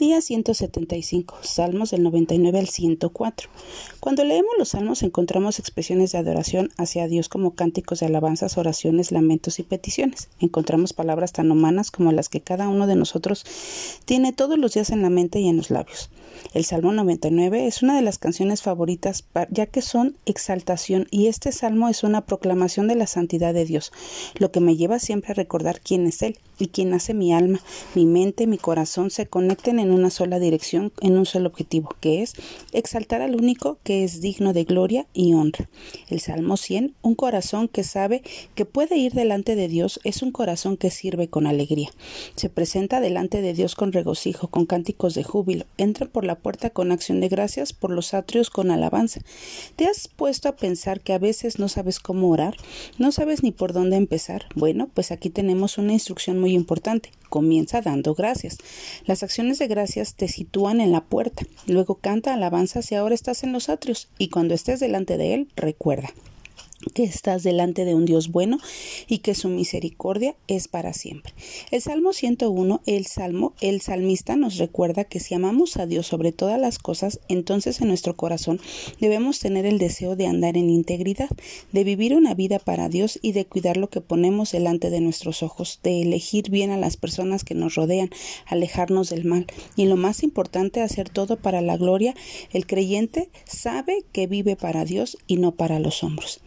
Día 175. Salmos del 99 al 104. Cuando leemos los salmos encontramos expresiones de adoración hacia Dios como cánticos de alabanzas, oraciones, lamentos y peticiones. Encontramos palabras tan humanas como las que cada uno de nosotros tiene todos los días en la mente y en los labios. El Salmo 99 es una de las canciones favoritas ya que son exaltación y este salmo es una proclamación de la santidad de Dios, lo que me lleva siempre a recordar quién es Él y quién hace mi alma, mi mente, mi corazón se conecten en una sola dirección, en un solo objetivo, que es exaltar al único que es digno de gloria y honra. El Salmo 100, un corazón que sabe que puede ir delante de Dios, es un corazón que sirve con alegría. Se presenta delante de Dios con regocijo, con cánticos de júbilo, entra por la puerta con acción de gracias, por los atrios con alabanza. ¿Te has puesto a pensar que a veces no sabes cómo orar? ¿No sabes ni por dónde empezar? Bueno, pues aquí tenemos una instrucción muy importante. Comienza dando gracias. Las acciones de gracias te sitúan en la puerta, luego canta alabanzas y ahora estás en los atrios, y cuando estés delante de él, recuerda que estás delante de un Dios bueno y que su misericordia es para siempre. El Salmo 101, el Salmo, el salmista nos recuerda que si amamos a Dios sobre todas las cosas, entonces en nuestro corazón debemos tener el deseo de andar en integridad, de vivir una vida para Dios y de cuidar lo que ponemos delante de nuestros ojos, de elegir bien a las personas que nos rodean, alejarnos del mal y lo más importante, hacer todo para la gloria. El creyente sabe que vive para Dios y no para los hombros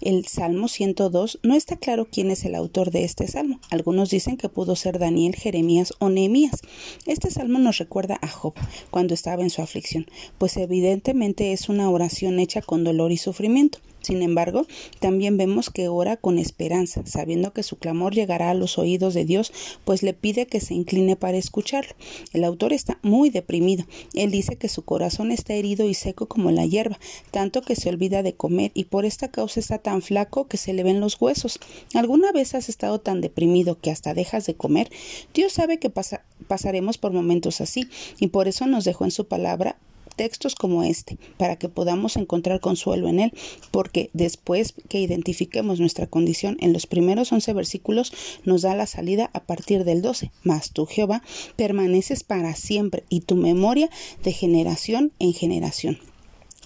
el Salmo 102, no está claro quién es el autor de este salmo. Algunos dicen que pudo ser Daniel, Jeremías o Nehemías. Este salmo nos recuerda a Job cuando estaba en su aflicción, pues evidentemente es una oración hecha con dolor y sufrimiento. Sin embargo, también vemos que ora con esperanza, sabiendo que su clamor llegará a los oídos de Dios, pues le pide que se incline para escucharlo. El autor está muy deprimido. Él dice que su corazón está herido y seco como la hierba, tanto que se olvida de comer y por esta causa está tan flaco que se le ven los huesos. ¿Alguna vez has estado tan deprimido que hasta dejas de comer? Dios sabe que pasaremos por momentos así y por eso nos dejó en su palabra textos como este, para que podamos encontrar consuelo en él, porque después que identifiquemos nuestra condición en los primeros once versículos, nos da la salida a partir del 12. Mas tú, Jehová, permaneces para siempre y tu memoria de generación en generación.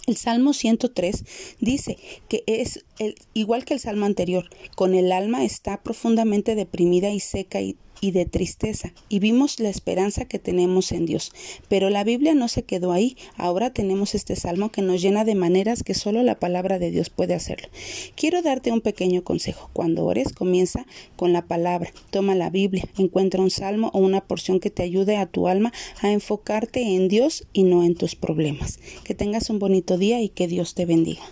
El Salmo 103 dice que es el, igual que el Salmo anterior, con el alma está profundamente deprimida y seca y y de tristeza, y vimos la esperanza que tenemos en Dios. Pero la Biblia no se quedó ahí, ahora tenemos este salmo que nos llena de maneras que solo la palabra de Dios puede hacerlo. Quiero darte un pequeño consejo. Cuando ores, comienza con la palabra, toma la Biblia, encuentra un salmo o una porción que te ayude a tu alma a enfocarte en Dios y no en tus problemas. Que tengas un bonito día y que Dios te bendiga.